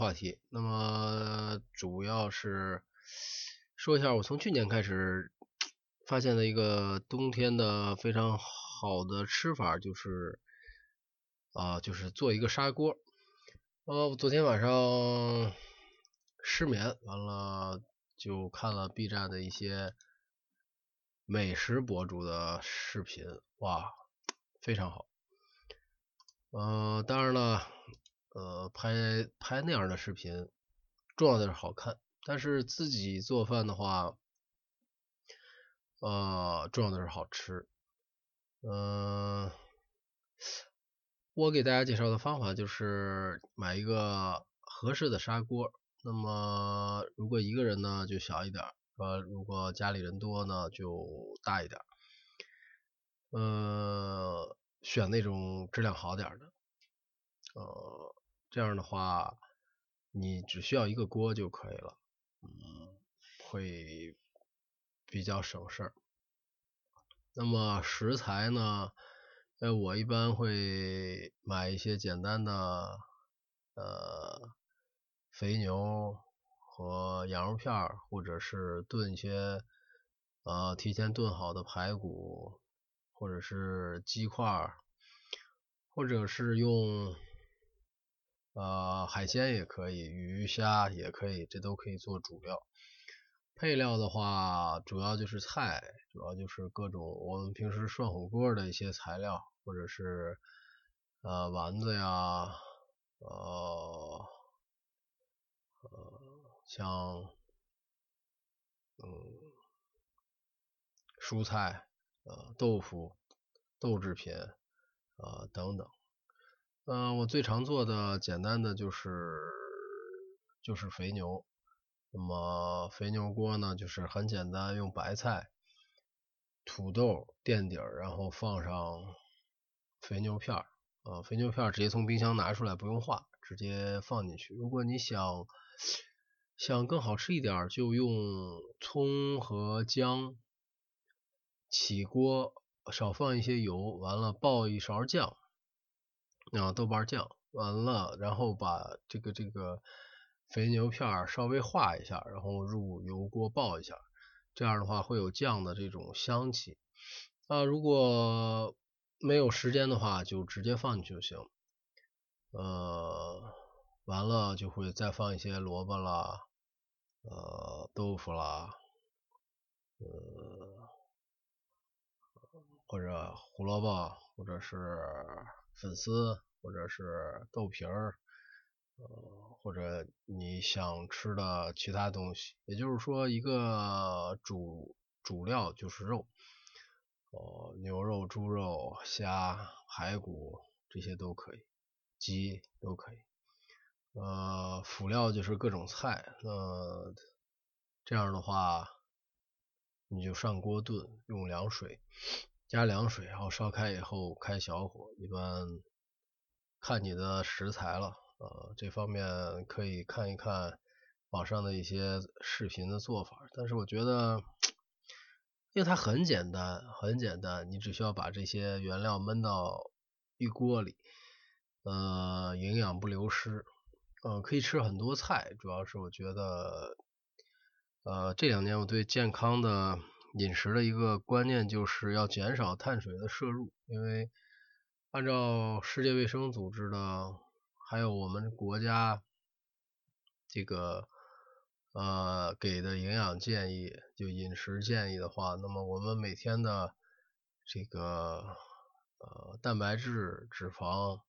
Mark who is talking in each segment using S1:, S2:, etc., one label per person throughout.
S1: 话题。那么主要是说一下，我从去年开始发现的一个冬天的非常好的吃法，就是啊，就是做一个砂锅。呃，昨天晚上失眠，完了就看了 B 站的一些美食博主的视频，哇，非常好。呃，当然了，呃，拍拍那样的视频，重要的是好看。但是自己做饭的话，呃，重要的是好吃。嗯。我给大家介绍的方法就是买一个合适的砂锅。那么如果一个人呢就小一点，呃，如果家里人多呢就大一点。呃，选那种质量好点的。呃，这样的话你只需要一个锅就可以了，嗯，会比较省事儿。那么食材呢？呃，我一般会买一些简单的呃肥牛和羊肉片儿，或者是炖一些呃提前炖好的排骨，或者是鸡块儿，或者是用呃海鲜也可以，鱼虾也可以，这都可以做主料。配料的话，主要就是菜，主要就是各种我们平时涮火锅的一些材料。或者是呃丸子呀，呃呃像嗯蔬菜呃豆腐豆制品呃等等，嗯我最常做的简单的就是就是肥牛，那么肥牛锅呢就是很简单，用白菜土豆垫底儿，然后放上。肥牛片儿，呃，肥牛片儿直接从冰箱拿出来，不用化，直接放进去。如果你想想更好吃一点，就用葱和姜，起锅，少放一些油，完了爆一勺酱，啊，豆瓣酱，完了，然后把这个这个肥牛片稍微化一下，然后入油锅爆一下，这样的话会有酱的这种香气。啊，如果没有时间的话，就直接放进去就行。呃，完了就会再放一些萝卜啦，呃，豆腐啦，呃，或者胡萝卜，或者是粉丝，或者是豆皮儿，呃，或者你想吃的其他东西。也就是说，一个主主料就是肉。哦，牛肉、猪肉、虾、排骨这些都可以，鸡都可以。呃，辅料就是各种菜。呃，这样的话，你就上锅炖，用凉水，加凉水，然后烧开以后开小火。一般看你的食材了，呃，这方面可以看一看网上的一些视频的做法。但是我觉得。因为它很简单，很简单，你只需要把这些原料焖到一锅里，呃，营养不流失，呃，可以吃很多菜。主要是我觉得，呃，这两年我对健康的饮食的一个观念就是要减少碳水的摄入，因为按照世界卫生组织的，还有我们国家这个。呃，给的营养建议，就饮食建议的话，那么我们每天的这个呃蛋白质、脂肪、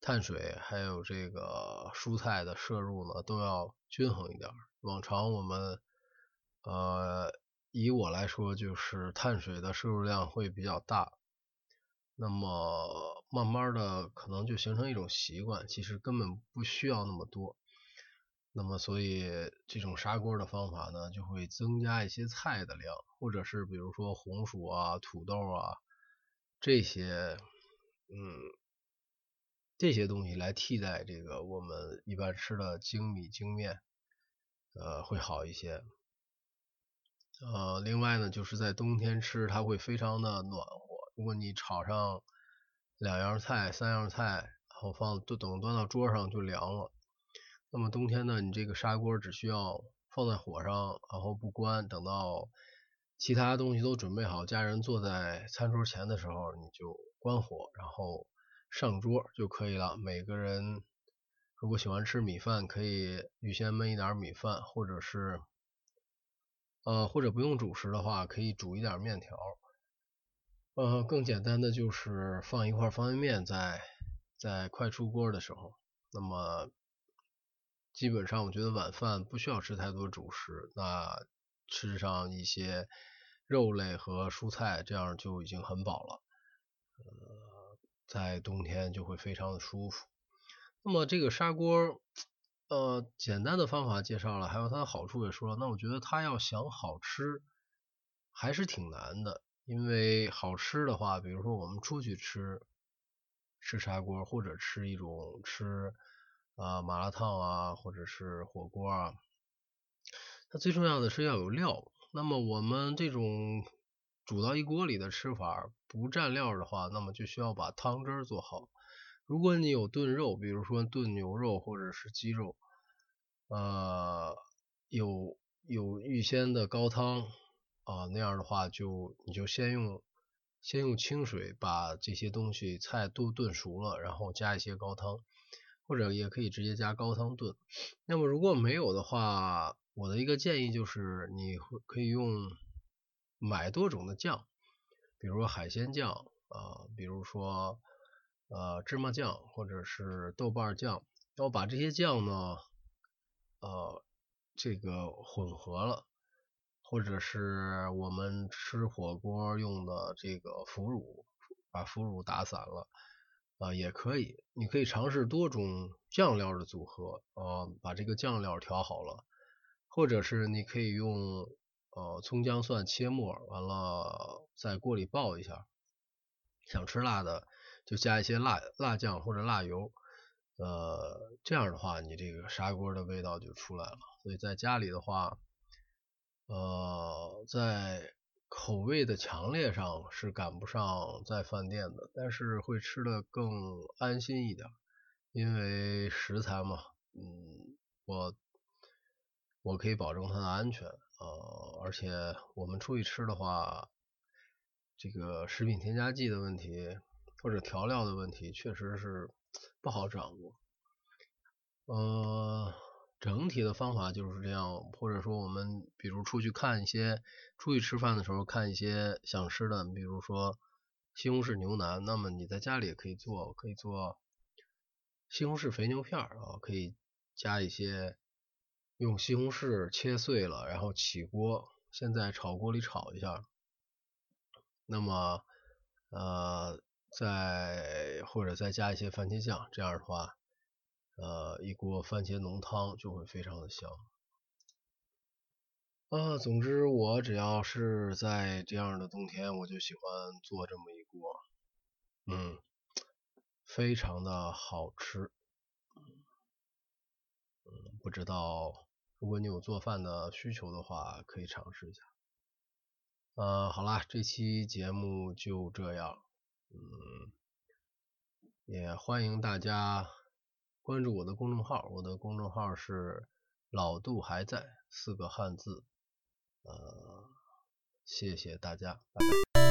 S1: 碳水，还有这个蔬菜的摄入呢，都要均衡一点。往常我们呃以我来说，就是碳水的摄入量会比较大，那么慢慢的可能就形成一种习惯，其实根本不需要那么多。那么，所以这种砂锅的方法呢，就会增加一些菜的量，或者是比如说红薯啊、土豆啊这些，嗯，这些东西来替代这个我们一般吃的精米精面，呃，会好一些。呃，另外呢，就是在冬天吃，它会非常的暖和。如果你炒上两样菜、三样菜，然后放都等端到桌上就凉了。那么冬天呢，你这个砂锅只需要放在火上，然后不关，等到其他东西都准备好，家人坐在餐桌前的时候，你就关火，然后上桌就可以了。每个人如果喜欢吃米饭，可以预先焖一点米饭，或者是呃或者不用主食的话，可以煮一点面条。呃，更简单的就是放一块方便面在在快出锅的时候，那么基本上我觉得晚饭不需要吃太多主食，那吃上一些肉类和蔬菜，这样就已经很饱了。呃，在冬天就会非常的舒服。那么这个砂锅，呃，简单的方法介绍了，还有它的好处也说了，那我觉得它要想好吃还是挺难的。因为好吃的话，比如说我们出去吃吃砂锅，或者吃一种吃啊麻辣烫啊，或者是火锅啊，它最重要的是要有料。那么我们这种煮到一锅里的吃法，不蘸料的话，那么就需要把汤汁做好。如果你有炖肉，比如说炖牛肉或者是鸡肉，呃，有有预先的高汤。啊，那样的话就你就先用先用清水把这些东西菜都炖熟了，然后加一些高汤，或者也可以直接加高汤炖。那么如果没有的话，我的一个建议就是你会可以用买多种的酱，比如说海鲜酱啊，比如说呃芝麻酱或者是豆瓣酱，然后把这些酱呢呃这个混合了。或者是我们吃火锅用的这个腐乳，把腐乳打散了啊，也可以。你可以尝试多种酱料的组合啊，把这个酱料调好了。或者是你可以用呃葱姜蒜切末，完了在锅里爆一下。想吃辣的就加一些辣辣酱或者辣油，呃，这样的话你这个砂锅的味道就出来了。所以在家里的话。呃，在口味的强烈上是赶不上在饭店的，但是会吃的更安心一点，因为食材嘛，嗯，我我可以保证它的安全，呃，而且我们出去吃的话，这个食品添加剂的问题或者调料的问题确实是不好掌握，呃。整体的方法就是这样，或者说我们比如出去看一些，出去吃饭的时候看一些想吃的，比如说西红柿牛腩，那么你在家里也可以做，可以做西红柿肥牛片儿啊，可以加一些用西红柿切碎了，然后起锅，先在炒锅里炒一下，那么呃再或者再加一些番茄酱，这样的话。呃，一锅番茄浓汤就会非常的香。啊，总之我只要是在这样的冬天，我就喜欢做这么一锅，嗯，非常的好吃。嗯，不知道如果你有做饭的需求的话，可以尝试一下。呃，好啦，这期节目就这样，嗯也欢迎大家关注我的公众号我的公众号是老杜还在四个汉字呃谢谢大家拜拜。